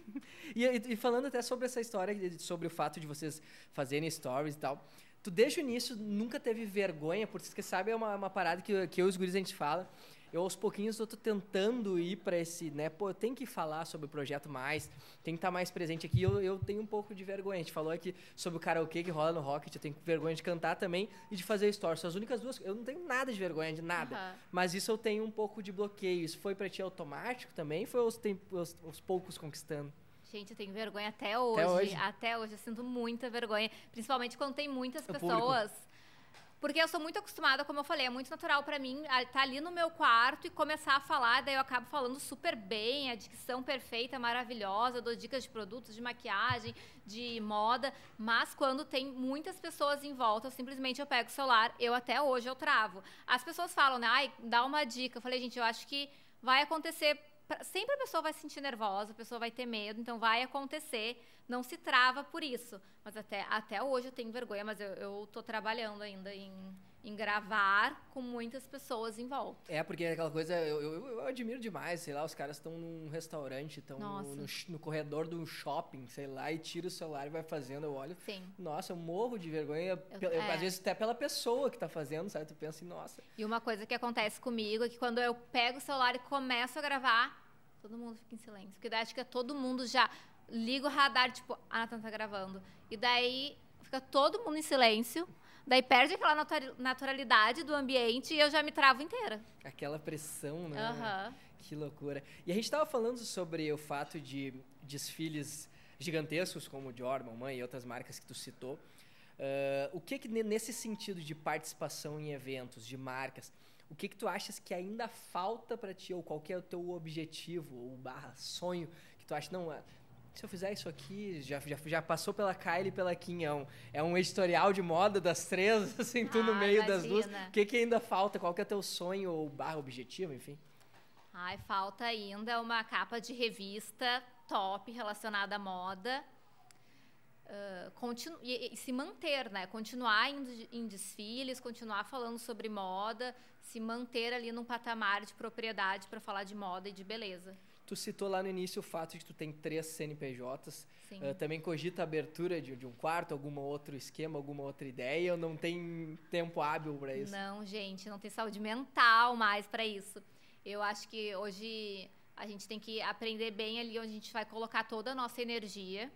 [LAUGHS] e, e, falando até sobre essa história, sobre o fato de vocês fazerem stories e tal. Tu desde o início nunca teve vergonha, porque você sabe, é uma, uma parada que, que eu e os guris a gente fala eu aos pouquinhos eu tô tentando ir para esse, né, pô, eu tenho que falar sobre o projeto mais, tem que estar tá mais presente aqui. Eu, eu tenho um pouco de vergonha. A gente falou aqui sobre o karaokê que rola no Rocket, eu tenho vergonha de cantar também e de fazer stories. São as únicas duas, eu não tenho nada de vergonha de nada. Uhum. Mas isso eu tenho um pouco de bloqueio. Isso foi para ti automático também? Foi aos, aos, aos poucos conquistando? Gente, eu tenho vergonha até hoje. Até hoje. Até hoje eu sinto muita vergonha. Principalmente quando tem muitas pessoas. Porque eu sou muito acostumada, como eu falei, é muito natural para mim estar tá ali no meu quarto e começar a falar, daí eu acabo falando super bem, a dicção perfeita, maravilhosa, dou dicas de produtos, de maquiagem, de moda, mas quando tem muitas pessoas em volta, eu simplesmente eu pego o celular, eu até hoje eu travo. As pessoas falam, né, ai, dá uma dica. Eu falei, gente, eu acho que vai acontecer sempre a pessoa vai se sentir nervosa, a pessoa vai ter medo, então vai acontecer não se trava por isso. Mas até, até hoje eu tenho vergonha, mas eu, eu tô trabalhando ainda em, em gravar com muitas pessoas em volta. É, porque é aquela coisa, eu, eu, eu admiro demais, sei lá, os caras estão num restaurante, estão no, no, no, corredor do shopping, sei lá, e tira o celular e vai fazendo, eu olho. Sim. Nossa, eu morro de vergonha, eu, é. às vezes até pela pessoa que está fazendo, sabe? Tu pensa assim, nossa. E uma coisa que acontece comigo é que quando eu pego o celular e começo a gravar, todo mundo fica em silêncio. Porque daí acho que é todo mundo já liga o radar, tipo, a Nathan tá gravando. E daí fica todo mundo em silêncio. Daí perde aquela naturalidade do ambiente e eu já me travo inteira. Aquela pressão, né? Uhum. Que loucura. E a gente estava falando sobre o fato de desfiles gigantescos como o Dior, Mãe e outras marcas que tu citou. Uh, o que, que nesse sentido de participação em eventos, de marcas, o que que tu achas que ainda falta para ti ou qual é o teu objetivo ou barra sonho que tu acha não se eu fizer isso aqui, já, já, já passou pela Kylie e pela Kim, é um, é um editorial de moda das três, [LAUGHS] assim, tu ah, no meio imagina. das duas. O que, que ainda falta? Qual que é teu sonho ou barra objetivo, enfim? Ai, falta ainda uma capa de revista top relacionada à moda. Uh, continu e, e, se manter, né? Continuar indo em desfiles, continuar falando sobre moda, se manter ali num patamar de propriedade para falar de moda e de beleza. Tu citou lá no início o fato de que tu tem três CNPJs. Uh, também cogita a abertura de, de, um quarto, algum outro esquema, alguma outra ideia ou não tem tempo hábil para isso? Não, gente, não tem saúde mental mais para isso. Eu acho que hoje a gente tem que aprender bem ali onde a gente vai colocar toda a nossa energia.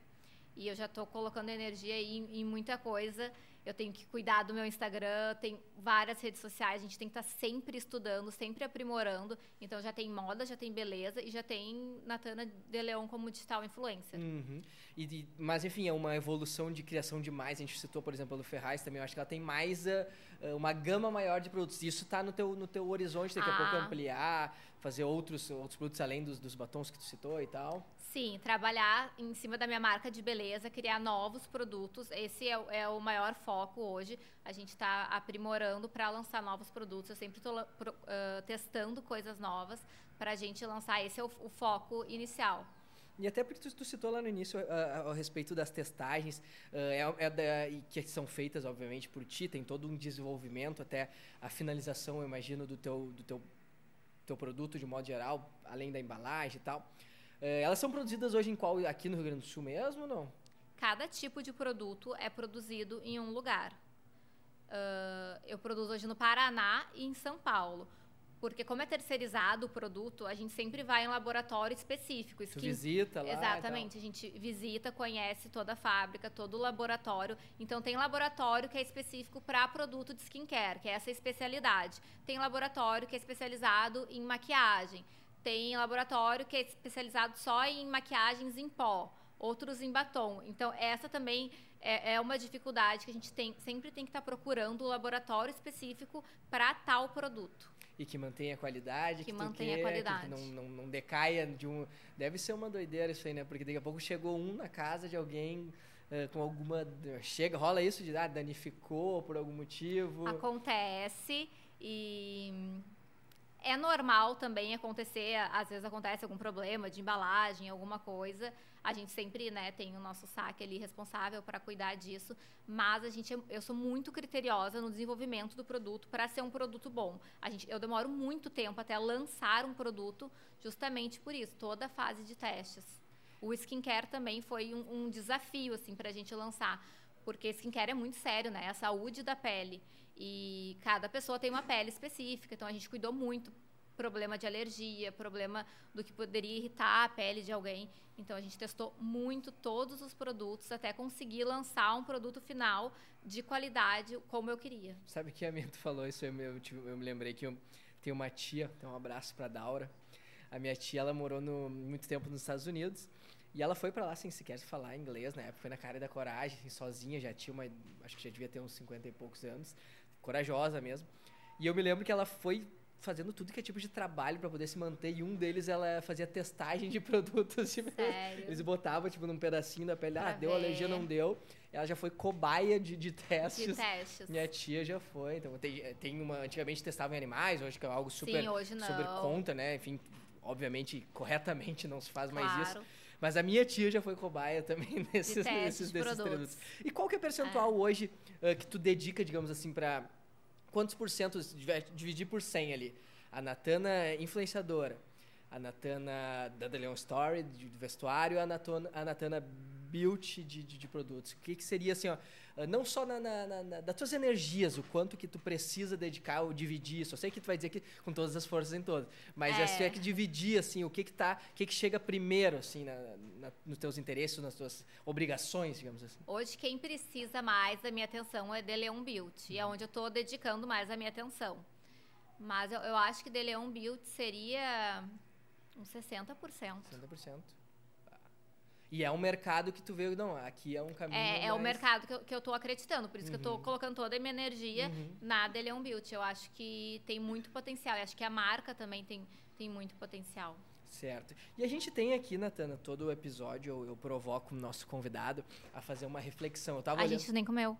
E eu já estou colocando energia em, em muita coisa eu tenho que cuidar do meu Instagram, tem várias redes sociais, a gente tem que estar tá sempre estudando, sempre aprimorando. Então já tem moda, já tem beleza e já tem Natana de Leon como digital influencer. Uhum. E, mas enfim, é uma evolução de criação demais. A gente citou, por exemplo, a Ferraz também. Eu acho que ela tem mais uh, uma gama maior de produtos. Isso está no teu, no teu horizonte daqui ah. a pouco ampliar, fazer outros, outros produtos além dos, dos batons que tu citou e tal. Sim, trabalhar em cima da minha marca de beleza, criar novos produtos. Esse é, é o maior foco hoje. A gente está aprimorando para lançar novos produtos. Eu sempre estou uh, testando coisas novas para a gente lançar. Esse é o, o foco inicial. E até porque tu, tu citou lá no início uh, a respeito das testagens, uh, é, é da, que são feitas, obviamente, por ti, tem todo um desenvolvimento até a finalização, eu imagino, do teu, do teu, teu produto de modo geral, além da embalagem e tal. É, elas são produzidas hoje em qual? Aqui no Rio Grande do Sul mesmo ou não? Cada tipo de produto é produzido em um lugar. Uh, eu produzo hoje no Paraná e em São Paulo. Porque como é terceirizado o produto, a gente sempre vai em laboratório específico. Que... visita lá. Exatamente. A gente visita, conhece toda a fábrica, todo o laboratório. Então tem laboratório que é específico para produto de skincare, que é essa especialidade. Tem laboratório que é especializado em maquiagem tem laboratório que é especializado só em maquiagens em pó. outros em batom. Então, essa também é, é uma dificuldade que a gente tem, sempre tem que estar tá procurando um laboratório específico para tal produto. E que mantenha a qualidade, que, que mantenha quer, a qualidade. Que não, não, não decaia de um. Deve ser uma doideira isso aí, né? Porque daqui a pouco chegou um na casa de alguém uh, com alguma. Chega, rola isso de ah, danificou por algum motivo. Acontece e é normal também acontecer, às vezes acontece algum problema de embalagem, alguma coisa. A gente sempre, né, tem o nosso saque ali responsável para cuidar disso, mas a gente eu sou muito criteriosa no desenvolvimento do produto para ser um produto bom. A gente eu demoro muito tempo até lançar um produto, justamente por isso, toda a fase de testes. O skincare também foi um, um desafio assim para a gente lançar, porque skincare é muito sério, né? A saúde da pele. E cada pessoa tem uma pele específica, então a gente cuidou muito problema de alergia, problema do que poderia irritar a pele de alguém. Então a gente testou muito todos os produtos até conseguir lançar um produto final de qualidade como eu queria. Sabe que a minha falou isso, eu, eu, eu me lembrei que eu tenho uma tia, então um abraço para Daura. A minha tia, ela morou no, muito tempo nos Estados Unidos. E ela foi para lá sem sequer falar inglês, na época foi na cara da coragem, assim, sozinha, já tinha uma, acho que já devia ter uns 50 e poucos anos corajosa mesmo. E eu me lembro que ela foi fazendo tudo que é tipo de trabalho para poder se manter e um deles ela fazia testagem de [LAUGHS] produtos tipo, eles botavam tipo num pedacinho da pele pra ah deu alergia não deu ela já foi cobaia de, de testes de testes minha tia já foi então tem, tem uma antigamente testavam em animais hoje que é algo super Sim, hoje não. super conta né enfim obviamente corretamente não se faz mais claro. isso mas a minha tia já foi cobaia também nesses, [LAUGHS] de nesses de desses produtos. E qual que é o percentual é. hoje uh, que tu dedica, digamos assim, para quantos por cento, dividir por 100 ali. A Natana é influenciadora, a Natana da The Leon Story, de, vestuário, a Natana, a Natana Beauty de, de, de, produtos. O que, que seria assim, ó, não só na, na, na, das tuas energias, o quanto que tu precisa dedicar ou dividir isso. Eu sei que tu vai dizer que com todas as forças em todas, mas é. é é que dividir assim, o que que tá, o que que chega primeiro assim na, na, nos teus interesses, nas tuas obrigações, digamos assim. Hoje quem precisa mais da minha atenção é The Leon Beauty, uhum. é onde eu estou dedicando mais a minha atenção. Mas eu, eu acho que The Leon Beauty seria uns 60%. 60%. E é um mercado que tu vê, não, aqui é um caminho. É, mais... é o mercado que eu, que eu tô acreditando, por isso uhum. que eu tô uhum. colocando toda a minha energia uhum. na Deleon Beauty. Eu acho que tem muito potencial. E acho que a marca também tem, tem muito potencial. Certo. E a gente tem aqui, Natana, todo o episódio eu, eu provoco o nosso convidado a fazer uma reflexão. Eu tava a olhando... gente nem comeu.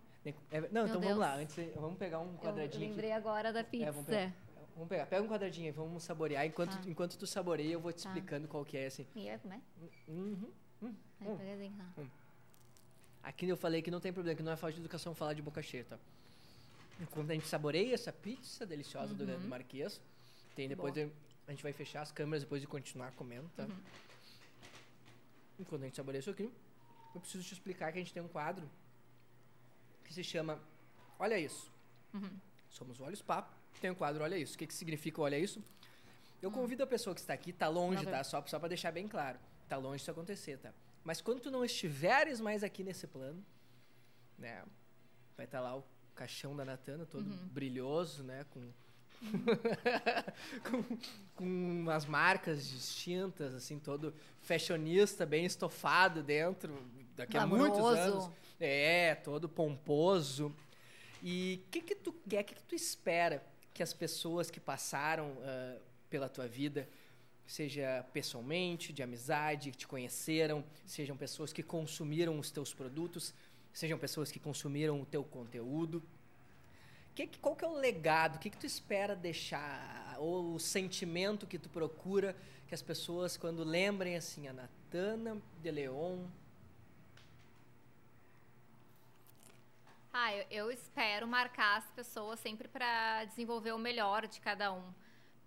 É, não, Meu então Deus. vamos lá. Antes, vamos pegar um quadradinho. Eu, lembrei aqui. agora da pizza. É, vamos, pegar, vamos pegar. Pega um quadradinho aí, vamos saborear. Enquanto, ah. enquanto tu saboreia, eu vou te tá. explicando qual que é assim. E vai comer? Uhum. Hum, hum. Tá. hum. Aqui eu falei que não tem problema, que não é falta de educação falar de boca cheia, tá? Enquanto a gente saboreia essa pizza deliciosa uhum. do, do Marquês, tem depois de, a gente vai fechar as câmeras depois de continuar comendo, tá? Uhum. Enquanto a gente saboreia isso aqui, eu preciso te explicar que a gente tem um quadro que se chama Olha Isso. Uhum. Somos Olhos Papo, tem um quadro Olha Isso. O que, que significa Olha Isso? Eu convido a pessoa que está aqui, tá longe, tá? Só, só para deixar bem claro Tá longe disso acontecer, tá? Mas quando tu não estiveres mais aqui nesse plano, né? Vai estar tá lá o caixão da Natana, todo uhum. brilhoso, né? Com, [LAUGHS] com, com umas marcas distintas, assim, todo fashionista, bem estofado dentro, daqui a muitos anos. É, todo pomposo. E o que que tu quer, o que que tu espera que as pessoas que passaram uh, pela tua vida seja pessoalmente, de amizade, que te conheceram, sejam pessoas que consumiram os teus produtos, sejam pessoas que consumiram o teu conteúdo. Que, qual que é o legado? O que, que tu espera deixar? Ou o sentimento que tu procura que as pessoas, quando lembrem assim, a Natana de Leon? Ah, eu, eu espero marcar as pessoas sempre para desenvolver o melhor de cada um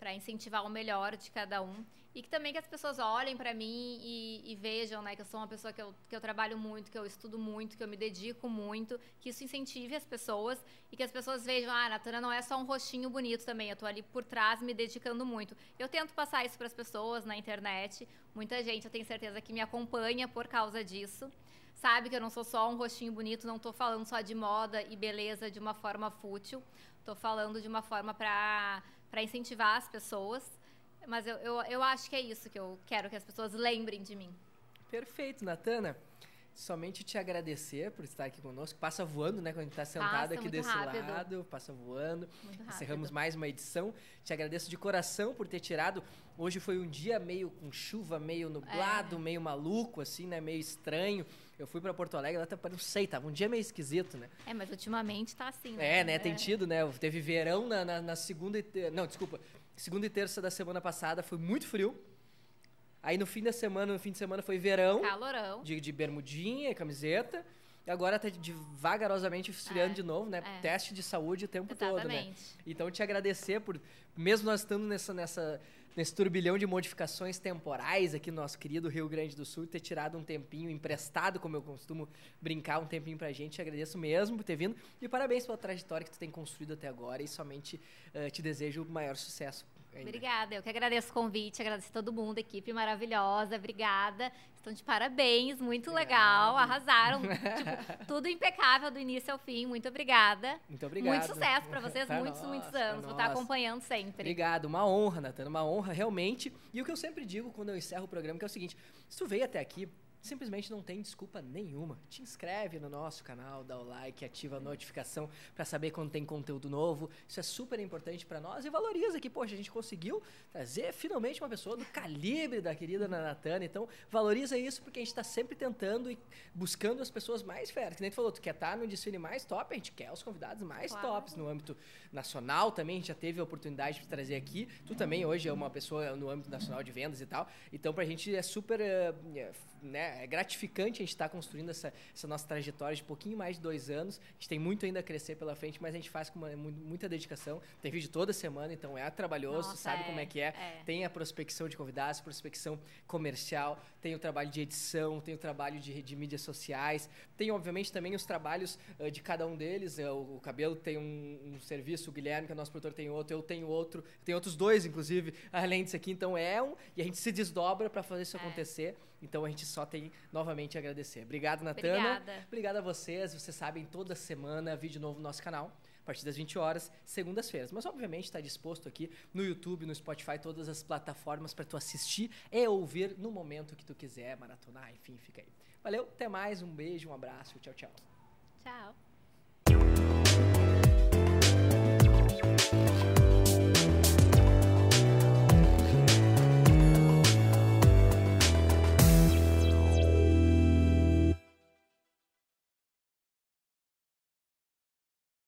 para incentivar o melhor de cada um e que também que as pessoas olhem para mim e, e, vejam, né, que eu sou uma pessoa que eu, que eu trabalho muito, que eu estudo muito, que eu me dedico muito, que isso incentive as pessoas e que as pessoas vejam, ah, a Natana não é só um rostinho bonito também, eu tô ali por trás me dedicando muito. Eu tento passar isso para as pessoas na internet, muita gente, eu tenho certeza que me acompanha por causa disso. Sabe que eu não sou só um rostinho bonito, não estou falando só de moda e beleza de uma forma fútil. Estou falando de uma forma para incentivar as pessoas. Mas eu, eu, eu acho que é isso que eu quero que as pessoas lembrem de mim. Perfeito, Natana. Somente te agradecer por estar aqui conosco. Passa voando, né? Quando a gente está sentado Passa aqui desse rápido. lado, passa voando. Encerramos mais uma edição. Te agradeço de coração por ter tirado. Hoje foi um dia meio com chuva, meio nublado, É. meio maluco, assim, né? Meio estranho. Eu fui para Porto Alegre, lá tá, não sei, tava um dia meio esquisito, né? É, mas ultimamente tá assim, né? É, né? Tem tido, né? Teve verão na, na, na segunda e. Não, desculpa. Segunda e terça da semana passada foi muito frio. Aí no fim da semana, no fim de semana foi verão, Calorão. de, de bermudinha e camiseta. E agora tá vagarosamente esfriando É, de novo, né? é. Teste de saúde o tempo todo, né? Exatamente. Então te agradecer por, mesmo nós estando nessa, nessa, nesse turbilhão de modificações temporais aqui no nosso querido Rio Grande do Sul, ter tirado um tempinho emprestado, como eu costumo brincar, um tempinho pra gente. Te agradeço mesmo por ter vindo e parabéns pela trajetória que tu tem construído até agora e somente eh, te desejo o maior sucesso. Ainda. Obrigada, eu que agradeço o convite, agradeço a todo mundo, equipe maravilhosa, obrigada. Estão de parabéns, muito legal, arrasaram. [LAUGHS] tipo, tudo impecável do início ao fim, muito obrigada. Muito obrigado. Muito sucesso pra vocês, Pra muitos, nós, muitos pra anos. Vou estar nós. acompanhando sempre. Obrigado, uma honra, Natana, uma honra realmente. E o que eu sempre digo quando eu encerro o programa que é o seguinte: se tu veio até aqui, simplesmente não tem desculpa nenhuma. Te inscreve no nosso canal, dá o like, ativa a notificação para saber quando tem conteúdo novo. Isso é super importante para nós e valoriza que, poxa, a gente conseguiu trazer finalmente uma pessoa do calibre da querida Ana Natana. Então, valoriza isso porque a gente está sempre tentando e buscando as pessoas mais férias. Que nem tu falou, tu quer estar no desfile mais top, a gente quer os convidados mais Claro. tops no âmbito nacional também. A gente já teve a oportunidade de trazer aqui. Tu também hoje é uma pessoa no âmbito nacional de vendas e tal. Então, pra gente é super eh, eh, né, é gratificante a gente estar construindo essa, essa nossa trajetória de pouquinho mais de dois anos. A gente tem muito ainda a crescer pela frente, mas a gente faz com uma- mu- muita dedicação. Tem vídeo toda semana, então é trabalhoso, Nossa, sabe é, como é que é. é. Tem a prospecção de convidados, prospecção comercial, tem o trabalho de edição, tem o trabalho de, de mídias sociais, tem obviamente também os trabalhos eh, de cada um deles. Eh, o, o Cabelo tem um, um serviço, o Guilherme, que é nosso produtor, tem outro, eu tenho outro, tem outros dois, inclusive, além disso aqui. Então é um, e a gente se desdobra para fazer isso É. acontecer. Então a gente só tem novamente a agradecer. Obrigado, Natana. Obrigada. Obrigado a vocês. Vocês sabem, toda semana vídeo novo no nosso canal. A partir das 20 horas, segundas-feiras. Mas, obviamente, está disposto aqui no YouTube, no Spotify, todas as plataformas para tu assistir e ouvir no momento que tu quiser, maratonar, enfim, fica aí. Valeu, até mais, um beijo, um abraço, tchau, tchau. Tchau. Thank you.